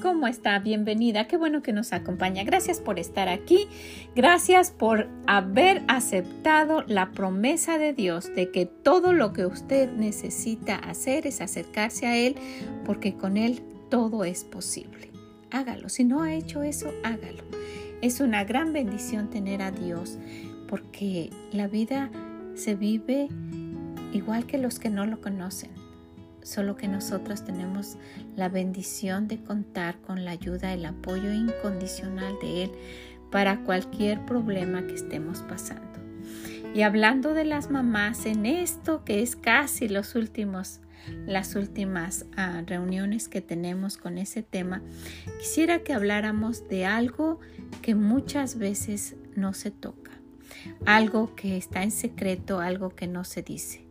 ¿Cómo está? Bienvenida. Qué bueno que nos acompaña. Gracias por estar aquí. Gracias por haber aceptado la promesa de Dios de que todo lo que usted necesita hacer es acercarse a Él porque con Él todo es posible. Hágalo. Si no ha hecho eso, hágalo. Es una gran bendición tener a Dios porque la vida se vive igual que los que no lo conocen solo que nosotros tenemos la bendición de contar con la ayuda, el apoyo incondicional de Él para cualquier problema que estemos pasando. Y hablando de las mamás en esto que es casi los últimos las últimas ah, reuniones que tenemos con ese tema, quisiera que habláramos de algo que muchas veces no se toca, algo que está en secreto, algo que no se dice.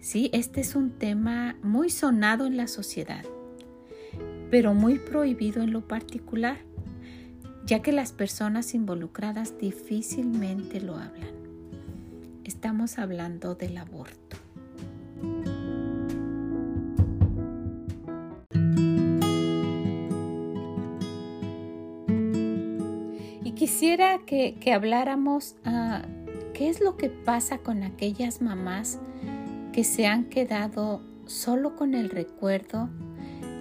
Sí, este es un tema muy sonado en la sociedad, pero muy prohibido en lo particular, ya que las personas involucradas difícilmente lo hablan. Estamos hablando del aborto. Y quisiera que, habláramos uh, qué es lo que pasa con aquellas mamás que se han quedado solo con el recuerdo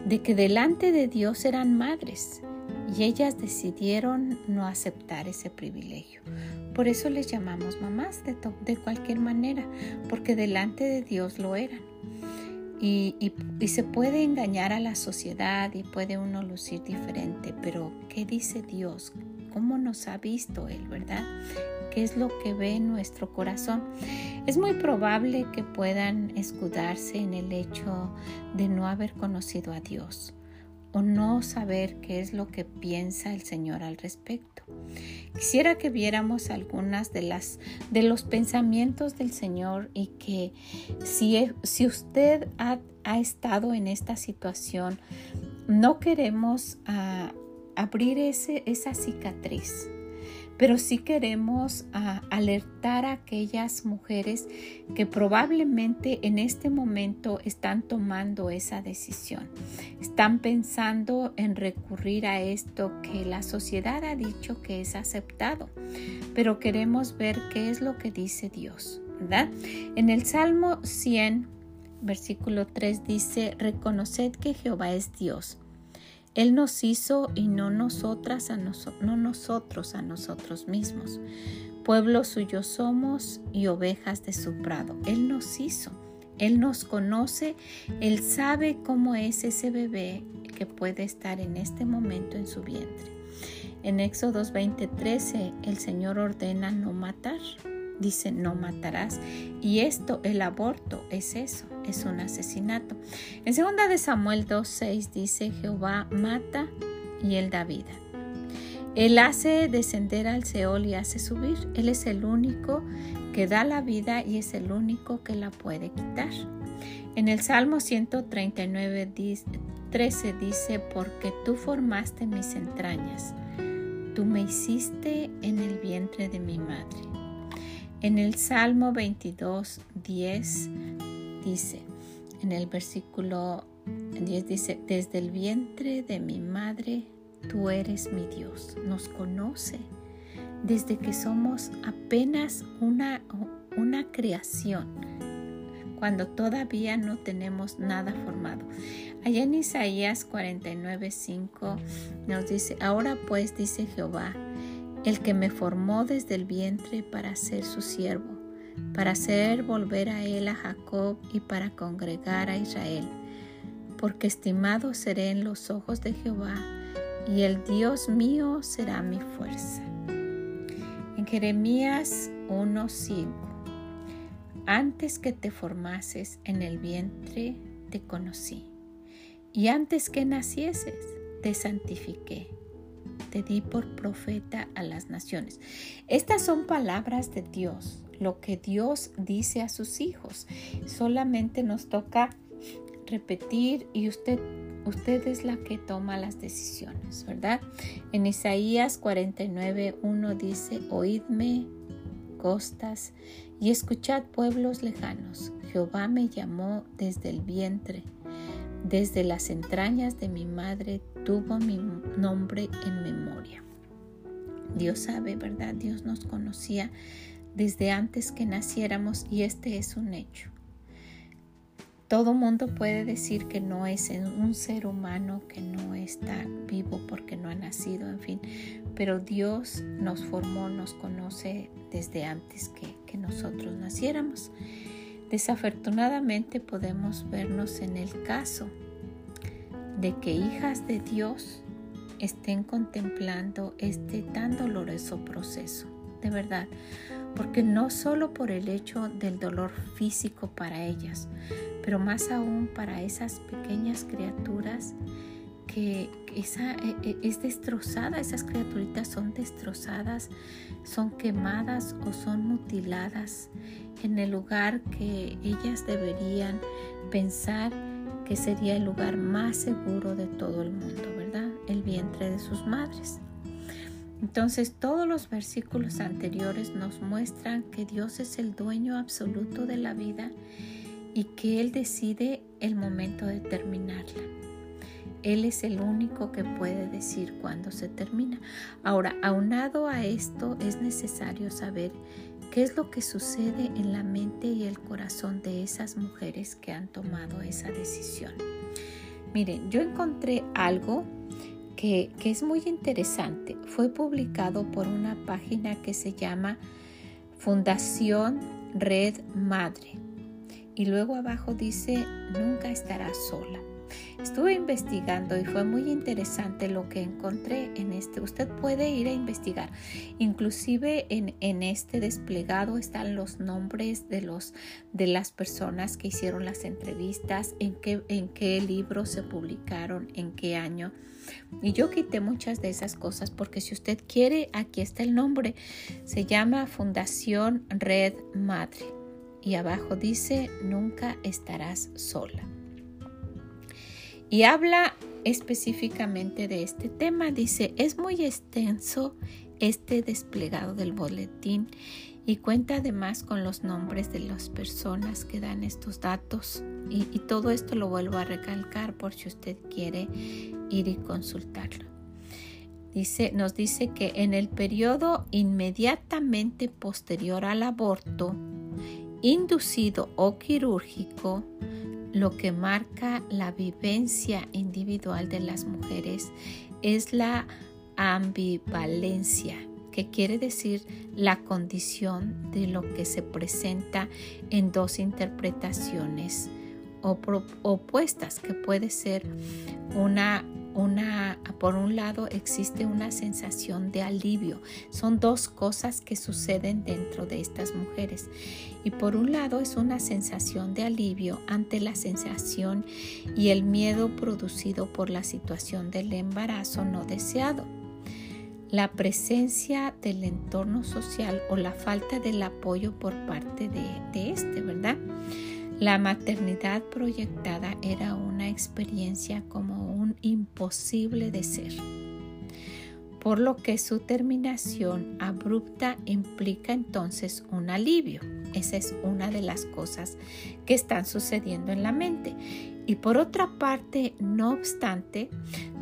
de que delante de Dios eran madres y ellas decidieron no aceptar ese privilegio. Por eso les llamamos mamás de, de cualquier manera, porque delante de Dios lo eran. Y, y, se puede engañar a la sociedad y puede uno lucir diferente, pero ¿qué dice Dios? ¿Cómo nos ha visto Él, verdad? ¿Qué es lo que ve nuestro corazón? Es muy probable que puedan escudarse en el hecho de no haber conocido a Dios o no saber qué es lo que piensa el Señor al respecto. Quisiera que viéramos algunas de las de los pensamientos del Señor y que si, si usted ha, estado en esta situación, no queremos ah, abrir ese, esa cicatriz pero sí queremos ah, alertar a aquellas mujeres que probablemente en este momento están tomando esa decisión. Están pensando en recurrir a esto que la sociedad ha dicho que es aceptado, pero queremos ver qué es lo que dice Dios, ¿verdad? En el Salmo 100, versículo 3 dice, reconoced que Jehová es Dios él nos hizo y no nosotras a no nosotros a nosotros mismos. Pueblo suyo somos y ovejas de su prado. Él nos hizo. Él nos conoce, Él sabe cómo es ese bebé que puede estar en este momento en su vientre. En Éxodo 20:13 el Señor ordena no matar dice no matarás. Y esto, el aborto, es eso, es un asesinato. En segunda de Samuel 2.6 dice Jehová mata y él da vida. Él hace descender al Seol y hace subir. Él es el único que da la vida y es el único que la puede quitar. En el Salmo 139, 13 dice, porque tú formaste mis entrañas, tú me hiciste en el vientre de mi madre. En el Salmo 22, 10 dice, en el versículo 10 dice, desde el vientre de mi madre, tú eres mi Dios. Nos conoce desde que somos apenas una, una creación, cuando todavía no tenemos nada formado. Allá en Isaías 49, 5 nos dice, ahora pues dice Jehová, el que me formó desde el vientre para ser su siervo, para hacer volver a él a Jacob y para congregar a Israel. Porque estimado seré en los ojos de Jehová, y el Dios mío será mi fuerza. En Jeremías 1:5 Antes que te formases en el vientre te conocí, y antes que nacieses te santifiqué te di por profeta a las naciones. Estas son palabras de Dios, lo que Dios dice a sus hijos. Solamente nos toca repetir y usted usted es la que toma las decisiones, ¿verdad? En Isaías 49.1 dice, oídme costas y escuchad pueblos lejanos. Jehová me llamó desde el vientre, desde las entrañas de mi madre tuvo mi nombre en memoria. Dios sabe, ¿verdad? Dios nos conocía desde antes que naciéramos y este es un hecho. Todo mundo puede decir que no es un ser humano que no está vivo porque no ha nacido, en fin, pero Dios nos formó, nos conoce desde antes que, que nosotros naciéramos. Desafortunadamente podemos vernos en el caso de que hijas de Dios estén contemplando este tan doloroso proceso, de verdad, porque no solo por el hecho del dolor físico para ellas, pero más aún para esas pequeñas criaturas que esa, e, e, es destrozada, esas criaturitas son destrozadas, son quemadas o son mutiladas en el lugar que ellas deberían pensar que sería el lugar más seguro de todo el mundo, ¿verdad? El vientre de sus madres. Entonces todos los versículos anteriores nos muestran que Dios es el dueño absoluto de la vida y que Él decide el momento de terminarla. Él es el único que puede decir cuándo se termina. Ahora, aunado a esto, es necesario saber qué es lo que sucede en la mente y el corazón de esas mujeres que han tomado esa decisión. Miren, yo encontré algo que, es muy interesante. Fue publicado por una página que se llama Fundación Red Madre. Y luego abajo dice, nunca estarás sola. Estuve investigando y fue muy interesante lo que encontré en este. Usted puede ir a investigar. Inclusive en, en, este desplegado están los nombres de, los, de las personas que hicieron las entrevistas, en qué, en qué libros se publicaron, en qué año. Y yo quité muchas de esas cosas porque si usted quiere, aquí está el nombre. Se llama Fundación Red Madre. Y abajo dice, nunca estarás sola. Y habla específicamente de este tema. Dice, es muy extenso este desplegado del boletín y cuenta además con los nombres de las personas que dan estos datos. Y, todo esto lo vuelvo a recalcar por si usted quiere ir y consultarlo. Dice, nos dice que en el periodo inmediatamente posterior al aborto, inducido o quirúrgico, lo que marca la vivencia individual de las mujeres es la ambivalencia, que quiere decir la condición de lo que se presenta en dos interpretaciones opuestas, que puede ser una una, por un lado existe una sensación de alivio. Son dos cosas que suceden dentro de estas mujeres. Y por un lado es una sensación de alivio ante la sensación y el miedo producido por la situación del embarazo no deseado. La presencia del entorno social o la falta del apoyo por parte de, de este, ¿verdad? La maternidad proyectada era una experiencia como imposible de ser, por lo que su terminación abrupta implica entonces un alivio. Esa es una de las cosas que están sucediendo en la mente. Y por otra parte, no obstante,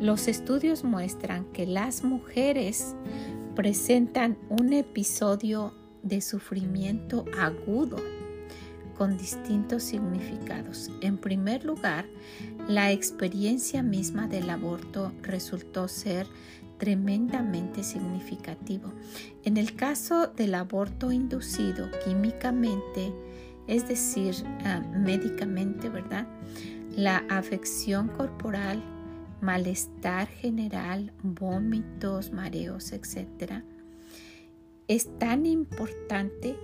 los estudios muestran que las mujeres presentan un episodio de sufrimiento agudo con distintos significados. En primer lugar, la experiencia misma del aborto resultó ser tremendamente significativo. En el caso del aborto inducido químicamente, es decir, ah, médicamente, ¿verdad? La afección corporal, malestar general, vómitos, mareos, etc. Es tan importante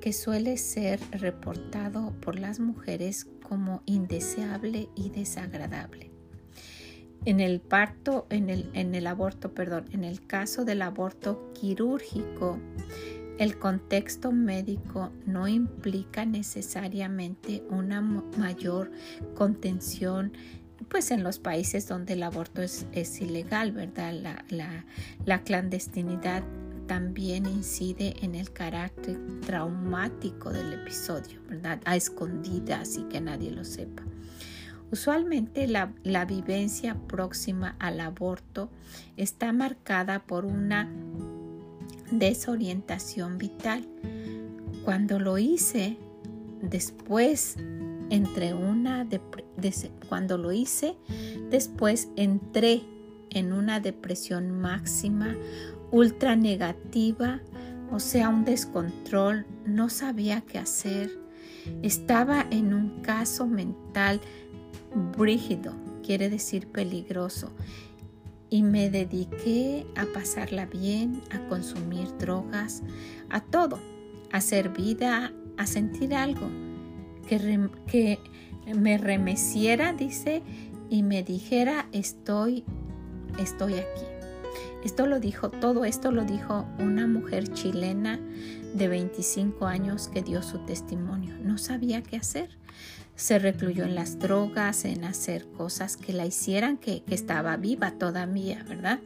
que suele ser reportado por las mujeres como indeseable y desagradable. En el parto, en el, en el aborto, perdón, en el caso del aborto quirúrgico, el contexto médico no implica necesariamente una mayor contención pues en los países donde el aborto es, ilegal, ¿verdad? La, clandestinidad también incide en el carácter traumático del episodio, ¿verdad? A escondidas y que nadie lo sepa. Usualmente la, la, vivencia próxima al aborto está marcada por una desorientación vital. Cuando lo hice, después entre una cuando lo hice, después entré en una depresión máxima, ultra negativa, o sea, un descontrol, no sabía qué hacer. Estaba en un caso mental brígido, quiere decir peligroso, y me dediqué a pasarla bien, a consumir drogas, a todo, a hacer vida, a sentir algo que, me remeciera, dice, y me dijera, estoy, estoy aquí. Esto lo dijo, todo esto lo dijo una mujer chilena de 25 años que dio su testimonio. No sabía qué hacer. Se recluyó en las drogas, en hacer cosas que la hicieran que, que estaba viva todavía, ¿verdad?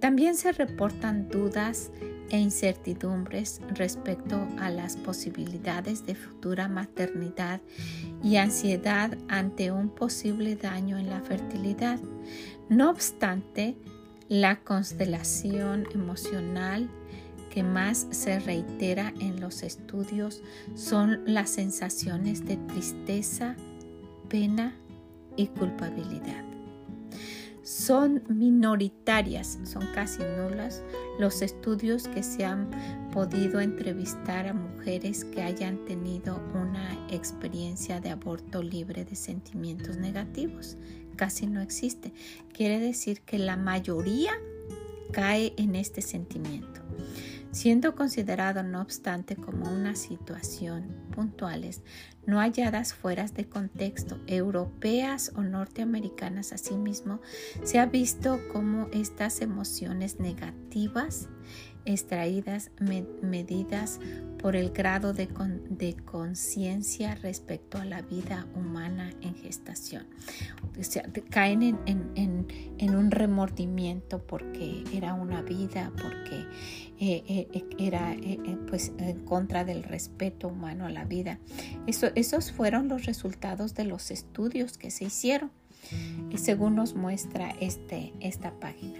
También se reportan dudas e incertidumbres respecto a las posibilidades de futura maternidad y ansiedad ante un posible daño en la fertilidad. No obstante, la constelación emocional que más se reitera en los estudios son las sensaciones de tristeza, pena y culpabilidad son minoritarias, son casi nulas los estudios que se han podido entrevistar a mujeres que hayan tenido una experiencia de aborto libre de sentimientos negativos. Casi no existe. Quiere decir que la mayoría cae en este sentimiento siendo considerado no obstante como una situación puntuales, no halladas fuera de contexto, europeas o norteamericanas asimismo, se ha visto como estas emociones negativas extraídas, medidas por el grado de, conciencia respecto a la vida humana en gestación. Caen en, un remordimiento porque era una vida, porque eh, eh, era eh, pues en contra del respeto humano a la vida. Eso, esos fueron los resultados de los estudios que se hicieron, según nos muestra este, esta página.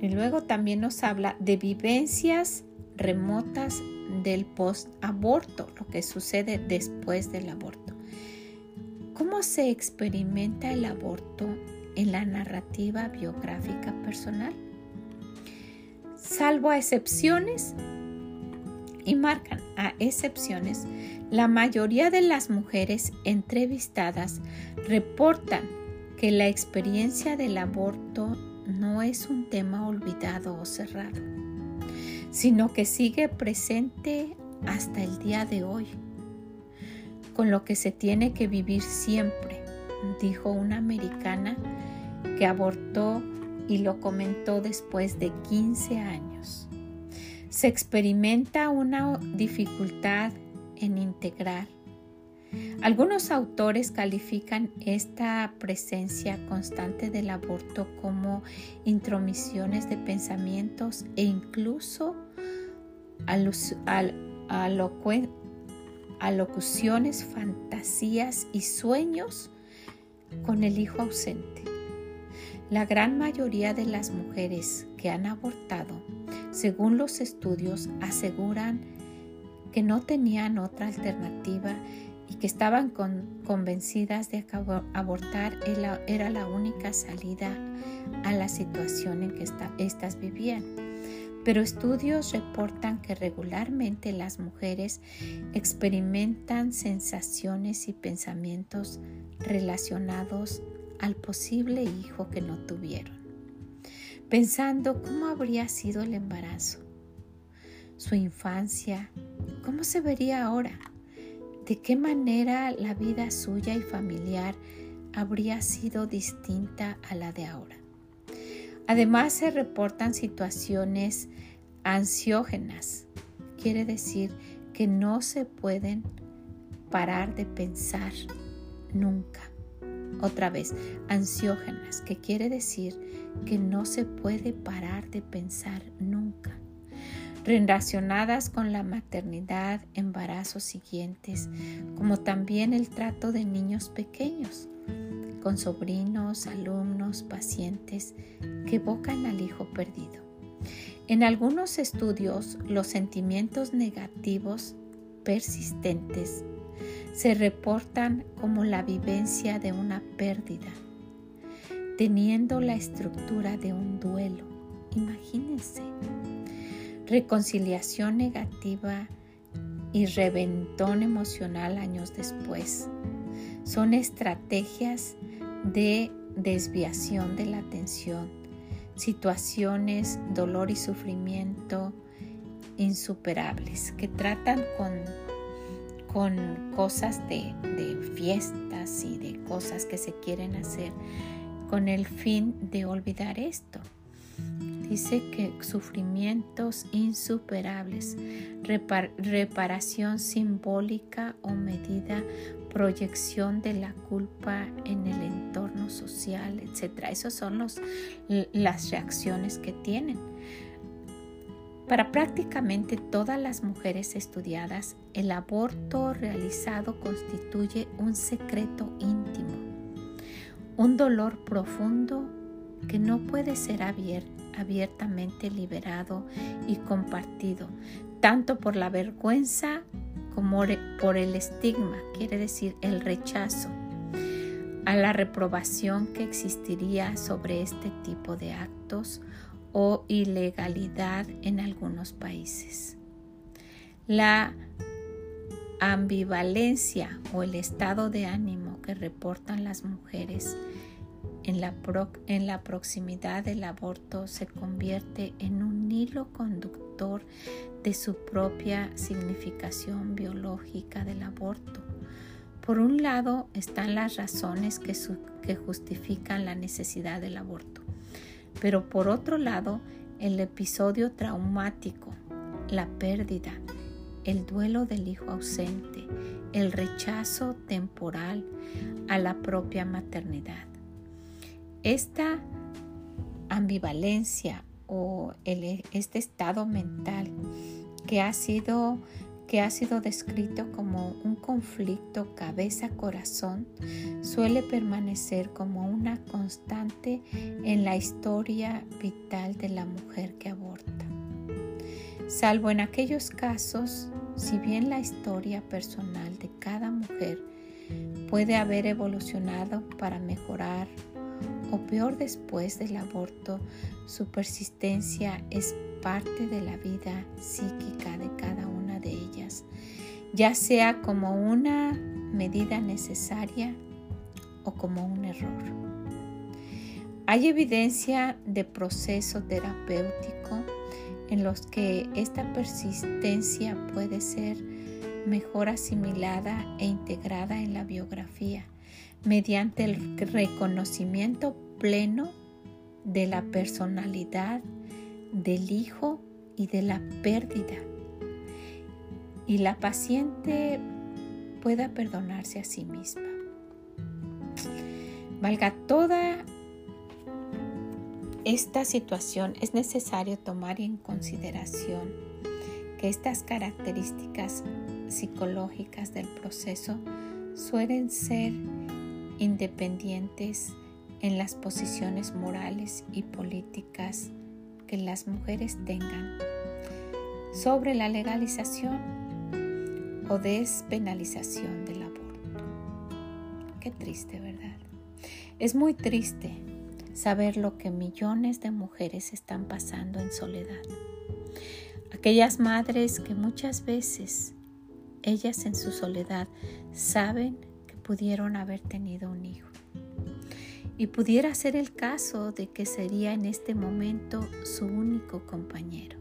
Y luego también nos habla de vivencias remotas del post-aborto, lo que sucede después del aborto. ¿Cómo se experimenta el aborto en la narrativa biográfica personal? Salvo a excepciones, y marcan a excepciones, la mayoría de las mujeres entrevistadas reportan que la experiencia del aborto no es un tema olvidado o cerrado, sino que sigue presente hasta el día de hoy, con lo que se tiene que vivir siempre, dijo una americana que abortó y lo comentó después de 15 años. Se experimenta una dificultad en integrar algunos autores califican esta presencia constante del aborto como intromisiones de pensamientos e incluso alocuciones, fantasías y sueños con el hijo ausente. La gran mayoría de las mujeres que han abortado, según los estudios, aseguran que no tenían otra alternativa y que estaban convencidas de que abortar era la única salida a la situación en que éstas vivían. Pero estudios reportan que regularmente las mujeres experimentan sensaciones y pensamientos relacionados al posible hijo que no tuvieron, pensando cómo habría sido el embarazo, su infancia, cómo se vería ahora de qué manera la vida suya y familiar habría sido distinta a la de ahora. Además se reportan situaciones ansiógenas, quiere decir que no se pueden parar de pensar nunca. Otra vez, ansiógenas, que quiere decir que no se puede parar de pensar nunca. Relacionadas con la maternidad, embarazos siguientes, como también el trato de niños pequeños, con sobrinos, alumnos, pacientes que evocan al hijo perdido. En algunos estudios, los sentimientos negativos persistentes se reportan como la vivencia de una pérdida, teniendo la estructura de un duelo. Imagínense. Reconciliación negativa y reventón emocional años después. Son estrategias de desviación de la atención, situaciones, dolor y sufrimiento insuperables que tratan con con cosas de, fiestas y de cosas que se quieren hacer con el fin de olvidar esto. Dice que sufrimientos insuperables, reparación simbólica o medida, proyección de la culpa en el entorno social, etc. Esas son los, las reacciones que tienen. Para prácticamente todas las mujeres estudiadas, el aborto realizado constituye un secreto íntimo, un dolor profundo que no puede ser abiertamente liberado y compartido, tanto por la vergüenza como por el estigma, quiere decir el rechazo, a la reprobación que existiría sobre este tipo de actos o ilegalidad en algunos países. La ambivalencia o el estado de ánimo que reportan las mujeres en la, en la, proximidad del aborto se convierte en un hilo conductor de su propia significación biológica del aborto. Por un lado están las razones que, que justifican la necesidad del aborto. Pero por otro lado, el episodio traumático, la pérdida, el duelo del hijo ausente, el rechazo temporal a la propia maternidad. Esta ambivalencia o este estado mental que ha sido que ha sido descrito como un conflicto cabeza-corazón, suele permanecer como una constante en la historia vital de la mujer que aborta. Salvo en aquellos casos, si bien la historia personal de cada mujer puede haber evolucionado para mejorar o peor después del aborto, su persistencia es parte de la vida psíquica de cada una de ellas, ya sea como una medida necesaria o como un error. Hay evidencia de proceso terapéutico en los que esta persistencia puede ser mejor asimilada e integrada en la biografía mediante el reconocimiento pleno de la personalidad del hijo y de la pérdida. Y la paciente pueda perdonarse a sí misma. Valga toda esta situación, es necesario tomar en consideración que estas características psicológas del proceso suelen ser independientes en las posiciones morales y políticas que las mujeres tengan sobre la legalización o despenalización del aborto. Qué triste, ¿verdad? Es muy triste saber lo que millones de mujeres están pasando en soledad. Aquellas madres que muchas veces ellas en su soledad saben pudieron haber tenido un hijo y pudiera ser el caso de que sería en este momento su único compañero.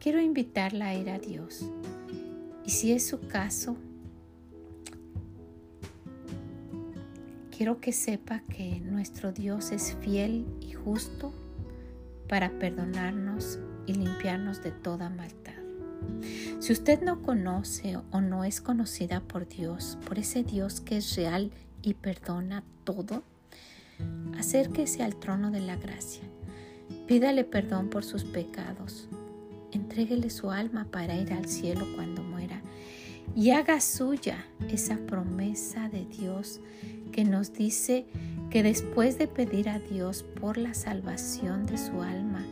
Quiero invitarla a ir a Dios y si es su caso, quiero que sepa que nuestro Dios es fiel y justo para perdonarnos y limpiarnos de toda maldad. Si usted no conoce o no es conocida por Dios, por ese Dios que es real y perdona todo, acérquese al trono de la gracia. Pídale perdón por sus pecados. Entréguele su alma para ir al cielo cuando muera y haga suya esa promesa de Dios que nos dice que después de pedir a Dios por la salvación de su alma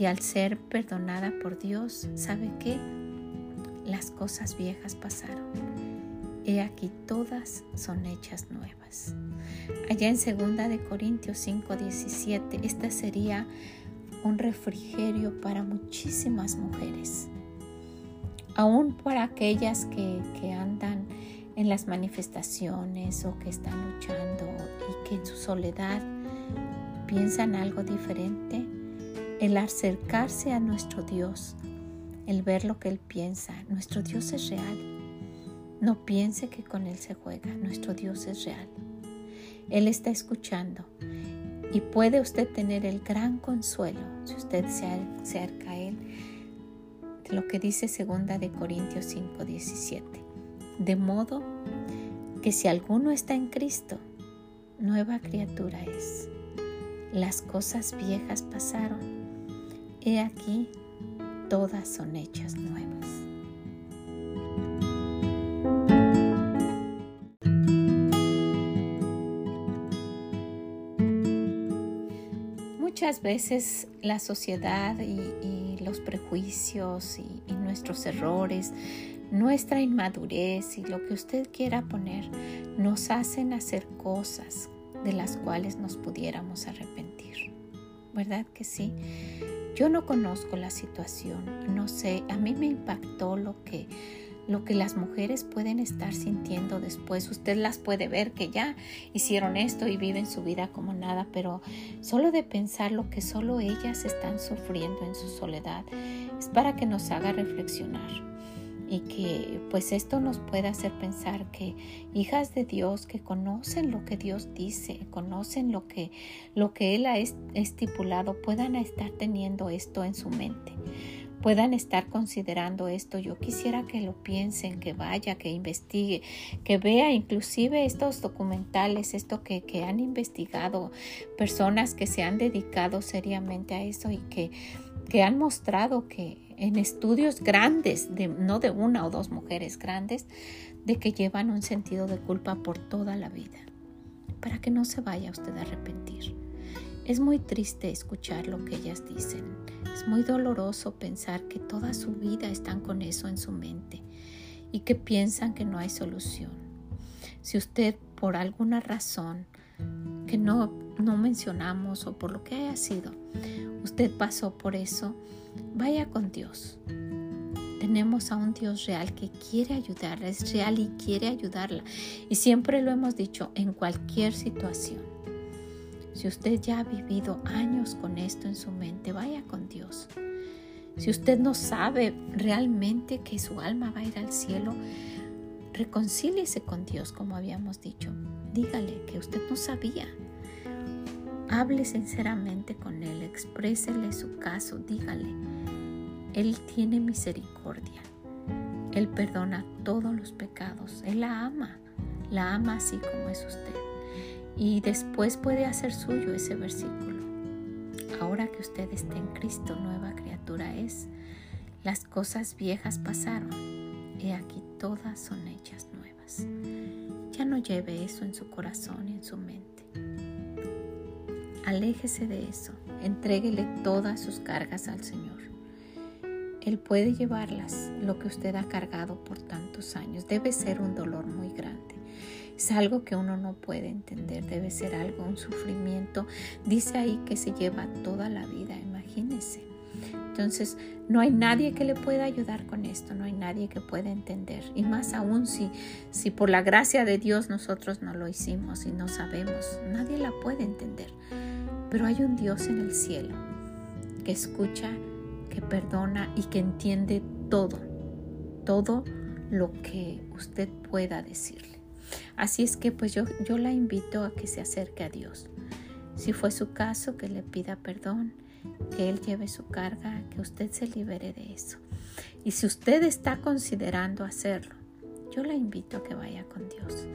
y al ser perdonada por Dios, ¿sabe qué? Las cosas viejas pasaron. He aquí todas son hechas nuevas. Allá en 2 de Corintios 5:17, esta sería un refrigerio para muchísimas mujeres aún para aquellas que, andan en las manifestaciones o que están luchando y que en su soledad piensan algo diferente, el acercarse a nuestro Dios, el ver lo que Él piensa, nuestro Dios es real. No piense que con Él se juega, nuestro Dios es real. Él está escuchando y puede usted tener el gran consuelo si usted se acerca a Él lo que dice segunda de Corintios 5:17. De modo que si alguno está en Cristo, nueva criatura es. Las cosas viejas pasaron. He aquí, todas son hechas nuevas. Muchas veces la sociedad y, los prejuicios y, nuestros errores, nuestra inmadurez y lo que usted quiera poner, nos hacen hacer cosas de las cuales nos pudiéramos arrepentir. ¿Verdad que sí? Yo no conozco la situación, no sé, a mí me impactó lo que lo que las mujeres pueden estar sintiendo después. Usted las puede ver que ya hicieron esto y viven su vida como nada, pero solo de pensar lo que solo ellas están sufriendo en su soledad es para que nos haga reflexionar y que pues esto nos pueda hacer pensar que hijas de Dios que conocen lo que Dios dice, conocen lo que lo que él ha estipulado puedan estar teniendo esto en su mente puedan estar considerando esto. Yo quisiera que lo piensen, que vaya, que investigue, que vea inclusive estos documentales, esto que, que han investigado, personas que se han dedicado seriamente a eso y que, que han mostrado que en estudios grandes, de, no de una o dos mujeres grandes, de que llevan un sentido de culpa por toda la vida, para que no se vaya usted a arrepentir. Es muy triste escuchar lo que ellas dicen es muy doloroso pensar que toda su vida están con eso en su mente y que piensan que no hay solución. Si usted por alguna razón que no, no mencionamos o por lo que haya sido, usted pasó por eso, vaya con Dios. Tenemos a un Dios real que quiere ayudarla, es real y quiere ayudarla. Y siempre lo hemos dicho, en cualquier situación. Si usted ya ha vivido años con esto en su mente, vaya con Dios. Si usted no sabe realmente que su alma va a ir al cielo, reconcíliese con Dios, como habíamos dicho. Dígale que usted no sabía. Hable sinceramente con Él, exprésele su caso, dígale. Él tiene misericordia. Él perdona todos los pecados. Él la ama. La ama así como es usted. Y después puede hacer suyo ese versículo. Ahora que usted está en Cristo, nueva criatura es. Las cosas viejas pasaron. He aquí todas son hechas nuevas. Ya no lleve eso en su corazón y en su mente. Aléjese de eso. Entréguele todas sus cargas al Señor. Él puede llevarlas, lo que usted ha cargado por tantos años. Debe ser un dolor muy grande. Es algo que uno no puede entender, debe ser algo, un sufrimiento. Dice ahí que se lleva toda la vida, imagínese. Entonces, no hay nadie que le pueda ayudar con esto, no hay nadie que pueda entender. Y más aún si, si por la gracia de Dios nosotros no lo hicimos y no sabemos, nadie la puede entender. Pero hay un Dios en el cielo que escucha, que perdona y que entiende todo, todo lo que usted pueda decirle. Así es que pues yo, yo la invito a que se acerque a Dios. Si fue su caso, que le pida perdón, que Él lleve su carga, que usted se libere de eso. Y si usted está considerando hacerlo, yo la invito a que vaya con Dios,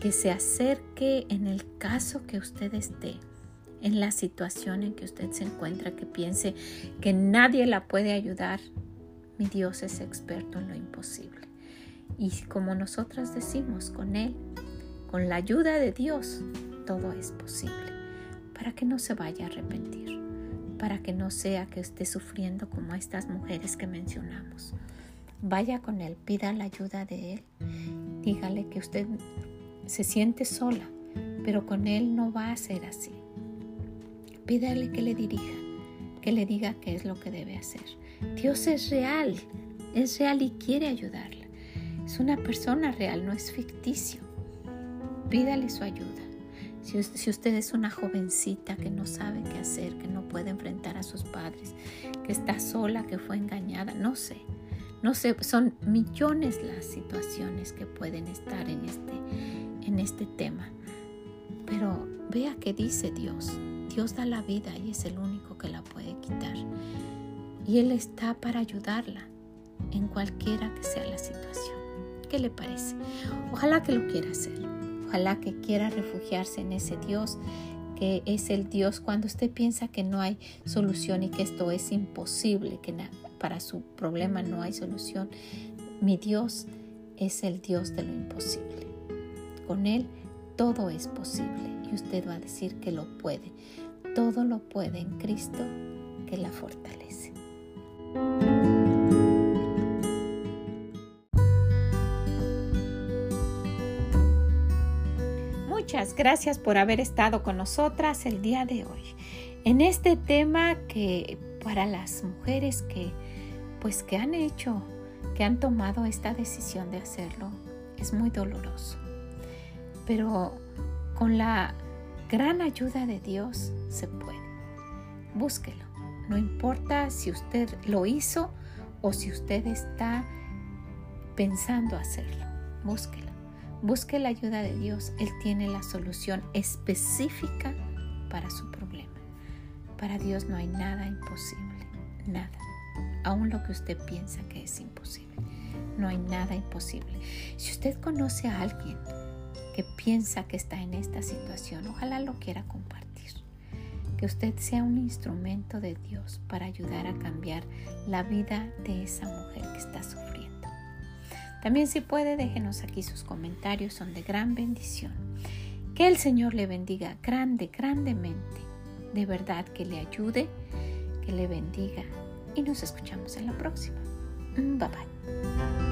que se acerque en el caso que usted esté, en la situación en que usted se encuentra, que piense que nadie la puede ayudar. Mi Dios es experto en lo imposible. Y como nosotras decimos, con Él, con la ayuda de Dios, todo es posible, para que no se vaya a arrepentir, para que no sea que esté sufriendo como estas mujeres que mencionamos. Vaya con Él, pida la ayuda de Él, dígale que usted se siente sola, pero con Él no va a ser así. Pídale que le dirija, que le diga qué es lo que debe hacer. Dios es real, es real y quiere ayudarla. Es una persona real, no es ficticio. Pídale su ayuda. Si, si, usted es una jovencita que no sabe qué hacer, que no puede enfrentar a sus padres, que está sola, que fue engañada, no sé, no sé, son millones las situaciones que pueden estar en este, en este tema. Pero vea qué dice Dios. Dios da la vida y es el único que la puede quitar. Y Él está para ayudarla en cualquiera que sea la situación. ¿Qué le parece? Ojalá que lo quiera hacer. Ojalá que quiera refugiarse en ese Dios que es el Dios cuando usted piensa que no hay solución y que esto es imposible, que para su problema no hay solución. Mi Dios es el Dios de lo imposible. Con Él todo es posible y usted va a decir que lo puede. Todo lo puede en Cristo que la fortalece. Muchas gracias por haber estado con nosotras el día de hoy en este tema que para las mujeres que pues que han hecho, que han tomado esta decisión de hacerlo, es muy doloroso. Pero con la gran ayuda de Dios se puede. Búsquelo. No importa si usted lo hizo o si usted está pensando hacerlo. Búsquelo. Busque la ayuda de Dios. Él tiene la solución específica para su problema. Para Dios no hay nada imposible. Nada aún lo que usted piensa que es imposible. No hay nada imposible. Si usted conoce a alguien que piensa que está en esta situación, ojalá lo quiera compartir. Que usted sea un instrumento de Dios para ayudar a cambiar la vida de esa mujer que está sufriendo. También si puede, déjenos aquí sus comentarios, son de gran bendición. Que el Señor le bendiga grande, grandemente. De verdad que le ayude, que le bendiga y nos escuchamos en la próxima. Bye bye.